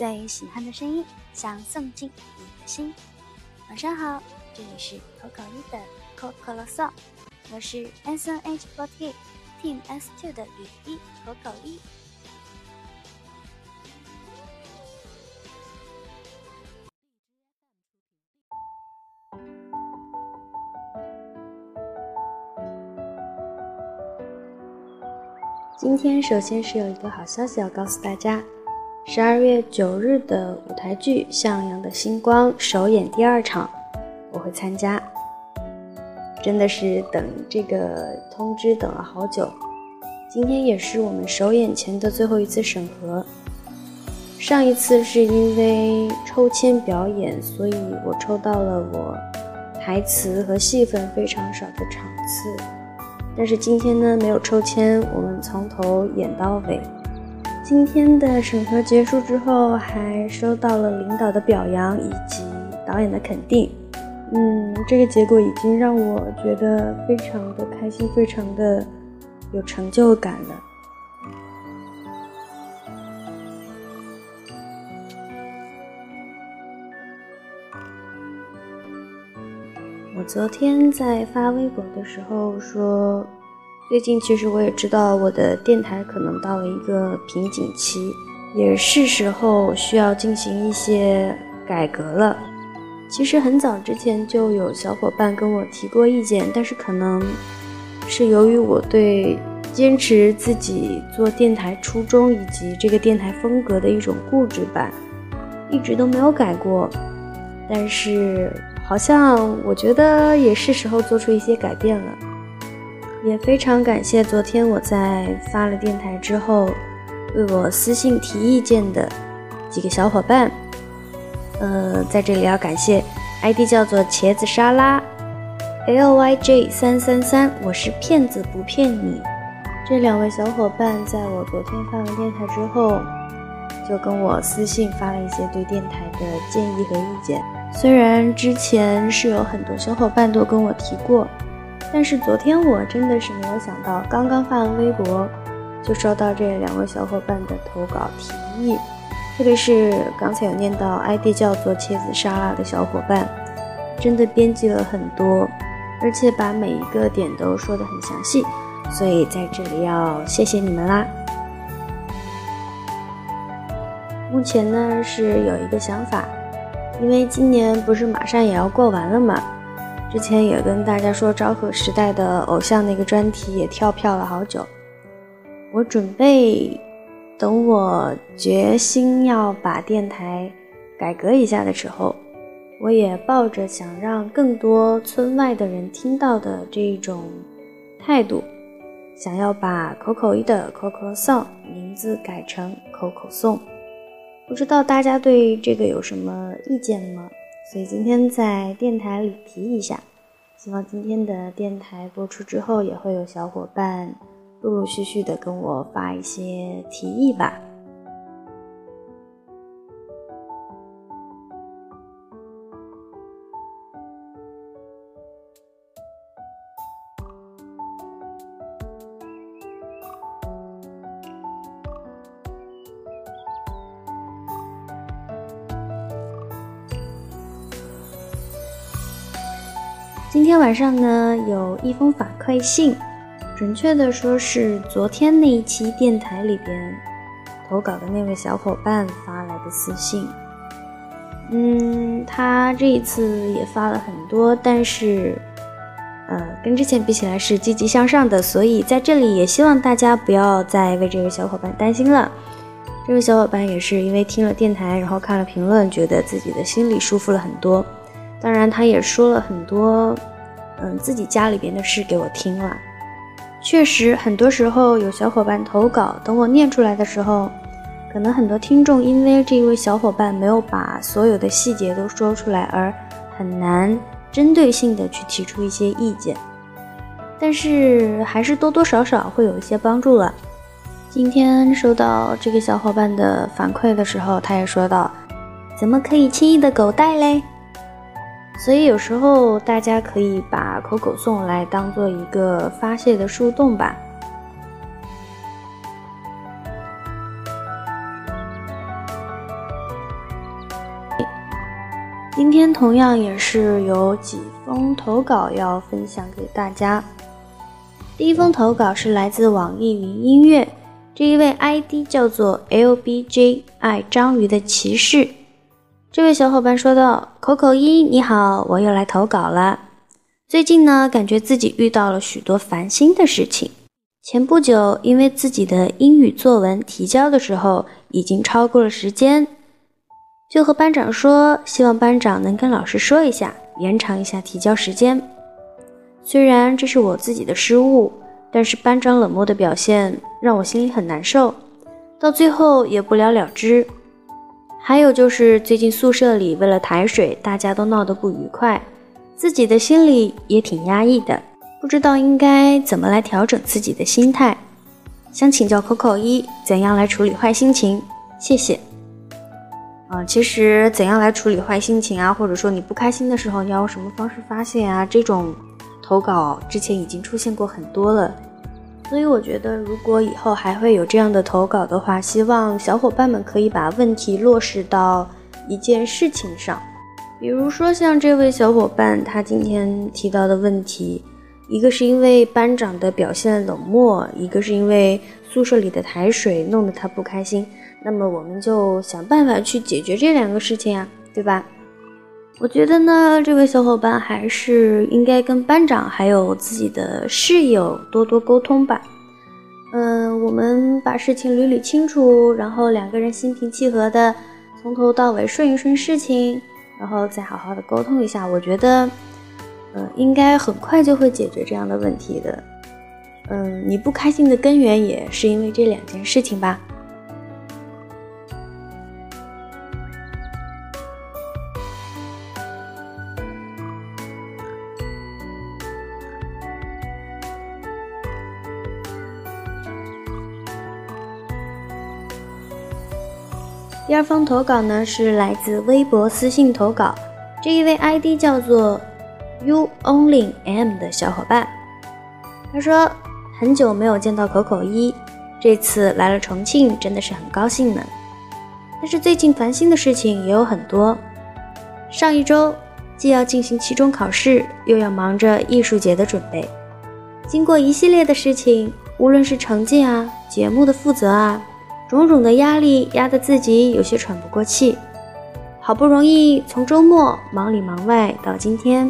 最喜欢的声音，想送进你的心。晚上好，这里是口口一的口口啰嗦，我是 S N H forty Team S two 的雨一口口一。今天首先是有一个好消息要告诉大家，十二月九日的舞台剧《向阳的星光》首演第二场，我会参加。真的是等这个通知等了好久，今天也是我们首演前的最后一次审核。上一次是因为抽签表演，所以我抽到了我台词和戏份非常少的场次。但是今天呢，没有抽签，我们从头演到尾。今天的审核结束之后，还收到了领导的表扬以及导演的肯定。嗯，这个结果已经让我觉得非常的开心，非常的有成就感了。我昨天在发微博的时候说，最近其实我也知道我的电台可能到了一个瓶颈期，也是时候需要进行一些改革了。其实很早之前就有小伙伴跟我提过意见，但是可能是由于我对坚持自己做电台初衷以及这个电台风格的一种固执吧，一直都没有改过。但是。好像我觉得也是时候做出一些改变了，也非常感谢昨天我在发了电台之后为我私信提意见的几个小伙伴。呃，在这里要感谢 ID 叫做茄子沙拉 LYJ 三三三，我是骗子不骗你。这两位小伙伴在我昨天发完电台之后，就跟我私信发了一些对电台的建议和意见。虽然之前是有很多小伙伴都跟我提过，但是昨天我真的是没有想到，刚刚发完微博就收到这两位小伙伴的投稿提议，特别是刚才有念到 ID 叫做茄子沙拉的小伙伴，真的编辑了很多，而且把每一个点都说得很详细，所以在这里要谢谢你们啦。目前呢是有一个想法。因为今年不是马上也要过完了嘛，之前也跟大家说昭和时代的偶像那个专题也跳票了好久。我准备等我决心要把电台改革一下的时候，我也抱着想让更多村外的人听到的这一种态度，想要把口口一的口口颂名字改成口口颂。不知道大家对这个有什么意见吗？所以今天在电台里提一下，希望今天的电台播出之后，也会有小伙伴陆陆续续的跟我发一些提议吧。今天晚上呢，有一封反馈信，准确的说是昨天那一期电台里边投稿的那位小伙伴发来的私信。嗯，他这一次也发了很多，但是，呃，跟之前比起来是积极向上的，所以在这里也希望大家不要再为这位小伙伴担心了。这位小伙伴也是因为听了电台，然后看了评论，觉得自己的心里舒服了很多。当然，他也说了很多，嗯，自己家里边的事给我听了。确实，很多时候有小伙伴投稿，等我念出来的时候，可能很多听众因为这一位小伙伴没有把所有的细节都说出来，而很难针对性的去提出一些意见。但是，还是多多少少会有一些帮助了。今天收到这个小伙伴的反馈的时候，他也说到：“怎么可以轻易的狗带嘞？”所以有时候大家可以把口口颂来当做一个发泄的树洞吧。今天同样也是有几封投稿要分享给大家。第一封投稿是来自网易云音乐，这一位 ID 叫做 LBJ 爱章鱼的骑士。这位小伙伴说道：“口口一，你好，我又来投稿了。最近呢，感觉自己遇到了许多烦心的事情。前不久，因为自己的英语作文提交的时候已经超过了时间。”就和班长说，希望班长能跟老师说一下，延长一下提交时间。虽然这是我自己的失误，但是班长冷漠的表现让我心里很难受，到最后也不了了之。还有就是最近宿舍里为了抬水，大家都闹得不愉快，自己的心里也挺压抑的，不知道应该怎么来调整自己的心态。想请教口口一，怎样来处理坏心情？谢谢。啊，其实怎样来处理坏心情啊，或者说你不开心的时候，你要用什么方式发泄啊？这种投稿之前已经出现过很多了，所以我觉得如果以后还会有这样的投稿的话，希望小伙伴们可以把问题落实到一件事情上，比如说像这位小伙伴他今天提到的问题，一个是因为班长的表现冷漠，一个是因为宿舍里的抬水弄得他不开心。那么我们就想办法去解决这两个事情啊，对吧？我觉得呢，这位小伙伴还是应该跟班长还有自己的室友多多沟通吧。嗯，我们把事情捋捋清楚，然后两个人心平气和的从头到尾顺一顺事情，然后再好好的沟通一下。我觉得，嗯，应该很快就会解决这样的问题的。嗯，你不开心的根源也是因为这两件事情吧？第二封投稿呢，是来自微博私信投稿，这一位 ID 叫做 You Only M 的小伙伴，他说很久没有见到口口一，这次来了重庆，真的是很高兴呢。但是最近烦心的事情也有很多，上一周既要进行期中考试，又要忙着艺术节的准备，经过一系列的事情，无论是成绩啊、节目的负责啊。种种的压力压得自己有些喘不过气，好不容易从周末忙里忙外到今天，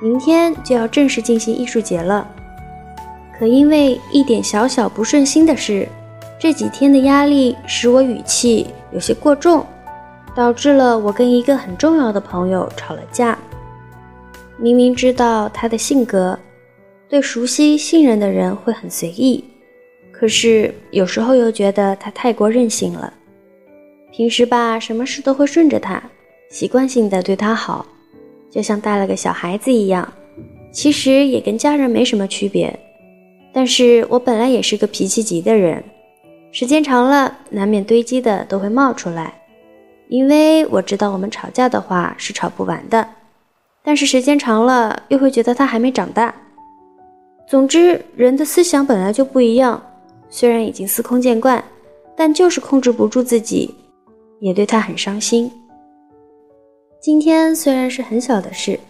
明天就要正式进行艺术节了。可因为一点小小不顺心的事，这几天的压力使我语气有些过重，导致了我跟一个很重要的朋友吵了架。明明知道他的性格，对熟悉信任的人会很随意。可是有时候又觉得他太过任性了，平时吧，什么事都会顺着他，习惯性的对他好，就像带了个小孩子一样。其实也跟家人没什么区别。但是我本来也是个脾气急的人，时间长了，难免堆积的都会冒出来。因为我知道我们吵架的话是吵不完的，但是时间长了又会觉得他还没长大。总之，人的思想本来就不一样。虽然已经司空见惯，但就是控制不住自己，也对他很伤心。今天虽然是很小的事，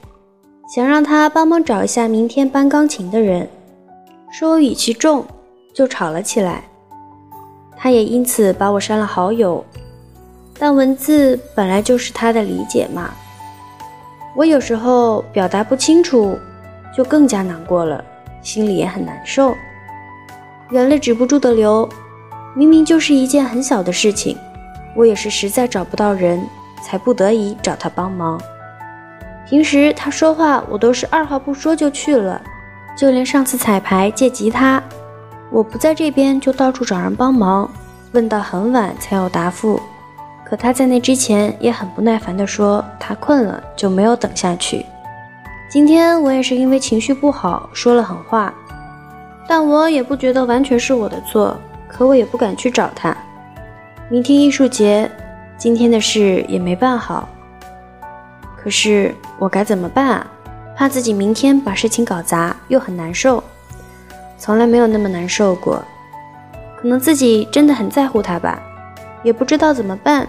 想让他帮忙找一下明天搬钢琴的人，说我语气重，就吵了起来。他也因此把我删了好友，但文字本来就是他的理解嘛。我有时候表达不清楚，就更加难过了，心里也很难受。眼泪止不住的流，明明就是一件很小的事情，我也是实在找不到人，才不得已找他帮忙。平时他说话，我都是二话不说就去了，就连上次彩排借吉他，我不在这边就到处找人帮忙，问到很晚才有答复。可他在那之前也很不耐烦地说他困了，就没有等下去。今天我也是因为情绪不好说了狠话。但我也不觉得完全是我的错，可我也不敢去找他。明天艺术节，今天的事也没办好。可是我该怎么办啊？怕自己明天把事情搞砸，又很难受。从来没有那么难受过，可能自己真的很在乎他吧，也不知道怎么办。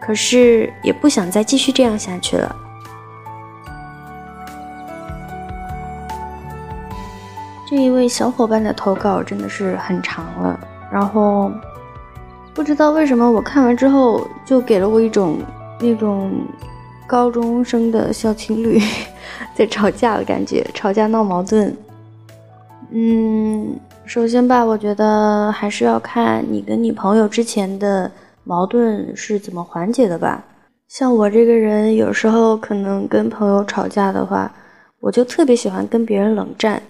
可是也不想再继续这样下去了。这一位小伙伴的投稿真的是很长了，然后不知道为什么我看完之后就给了我一种那种高中生的小情侣 在吵架的感觉，吵架闹矛盾。嗯，首先吧，我觉得还是要看你跟你朋友之前的矛盾是怎么缓解的吧。像我这个人，有时候可能跟朋友吵架的话，我就特别喜欢跟别人冷战。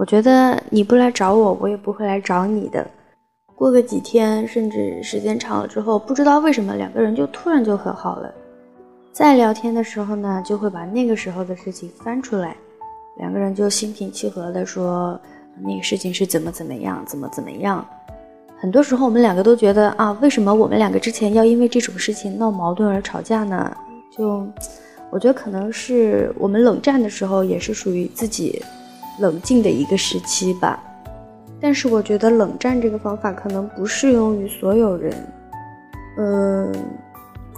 我觉得你不来找我，我也不会来找你的。过个几天，甚至时间长了之后，不知道为什么两个人就突然就和好了。再聊天的时候呢，就会把那个时候的事情翻出来，两个人就心平气和的说那个事情是怎么怎么样，怎么怎么样。很多时候我们两个都觉得啊，为什么我们两个之前要因为这种事情闹矛盾而吵架呢？就我觉得可能是我们冷战的时候也是属于自己。冷静的一个时期吧，但是我觉得冷战这个方法可能不适用于所有人，嗯，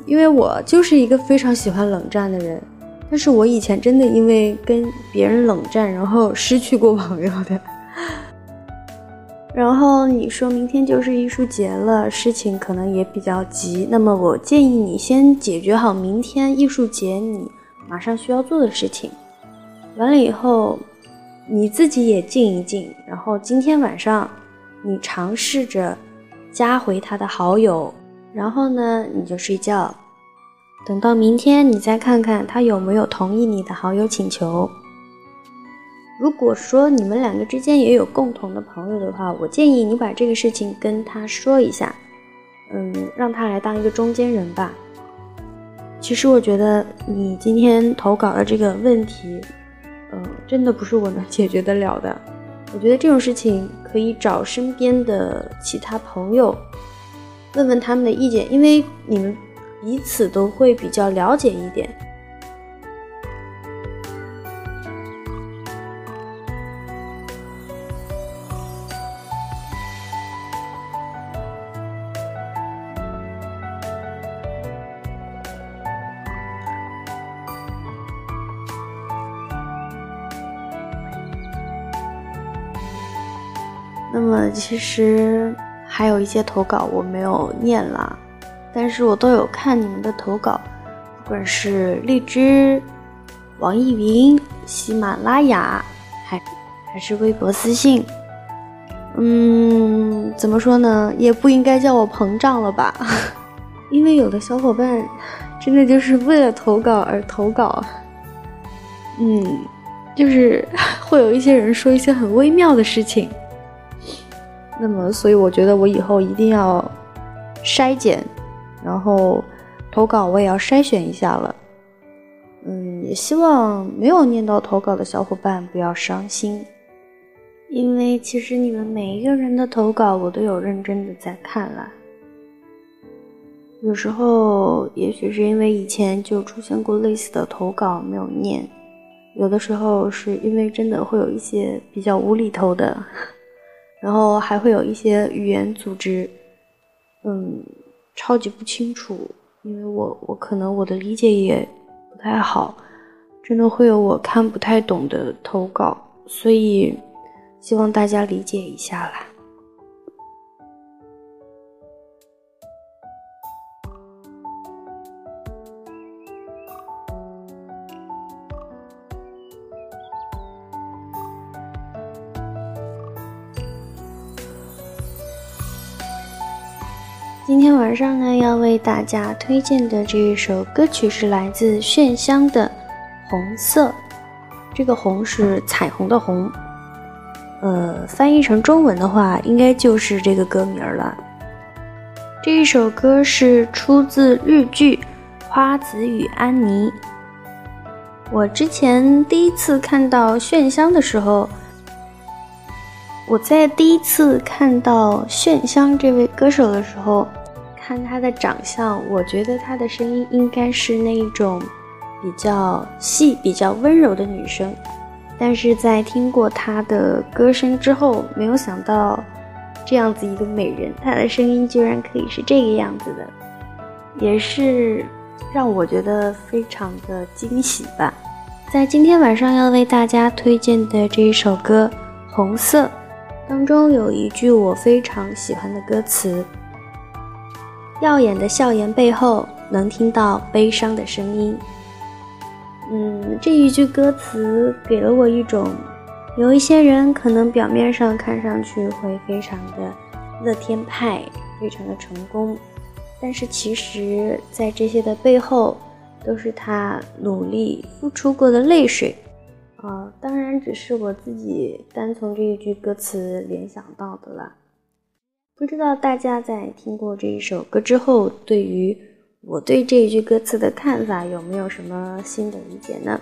因为我就是一个非常喜欢冷战的人，但是我以前真的因为跟别人冷战，然后失去过朋友的。然后你说明天就是艺术节了，事情可能也比较急，那么我建议你先解决好明天艺术节你马上需要做的事情，完了以后。你自己也静一静，然后今天晚上，你尝试着加回他的好友，然后呢，你就睡觉。等到明天，你再看看他有没有同意你的好友请求。如果说你们两个之间也有共同的朋友的话，我建议你把这个事情跟他说一下，嗯，让他来当一个中间人吧。其实我觉得你今天投稿的这个问题。嗯，真的不是我能解决得了的。我觉得这种事情可以找身边的其他朋友，问问他们的意见，因为你们彼此都会比较了解一点。其实还有一些投稿我没有念了，但是我都有看你们的投稿，不管是荔枝、网易云、喜马拉雅，还还是微博私信，嗯，怎么说呢？也不应该叫我膨胀了吧？因为有的小伙伴真的就是为了投稿而投稿，嗯，就是 会有一些人说一些很微妙的事情。那么，所以我觉得我以后一定要筛减，然后投稿我也要筛选一下了。嗯，也希望没有念到投稿的小伙伴不要伤心，因为其实你们每一个人的投稿我都有认真的在看了。有时候也许是因为以前就出现过类似的投稿没有念，有的时候是因为真的会有一些比较无厘头的。然后还会有一些语言组织，嗯，超级不清楚，因为我我可能我的理解也不太好，真的会有我看不太懂的投稿，所以希望大家理解一下啦。今天晚上呢，要为大家推荐的这一首歌曲是来自炫香的《红色》，这个“红”是彩虹的“红”，呃，翻译成中文的话，应该就是这个歌名了。这一首歌是出自日剧《花子与安妮》。我之前第一次看到炫香的时候，我在第一次看到炫香这位歌手的时候。看她的长相，我觉得她的声音应该是那一种比较细、比较温柔的女生。但是在听过她的歌声之后，没有想到这样子一个美人，她的声音居然可以是这个样子的。也是让我觉得非常的惊喜吧。在今天晚上要为大家推荐的这一首歌《红色》当中，有一句我非常喜欢的歌词：“耀眼的笑颜背后，能听到悲伤的声音。”嗯，这一句歌词给了我一种，有一些人可能表面上看上去会非常的乐天派，非常的成功。但是其实，在这些的背后，都是他努力付出过的泪水，啊，当然只是我自己单从这一句歌词联想到的了。不知道大家在听过这一首歌之后，对于我对这一句歌词的看法有没有什么新的理解呢？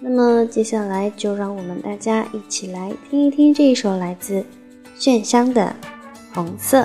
那么接下来就让我们大家一起来听一听这一首来自炫香的《红色》。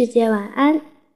世界晚安。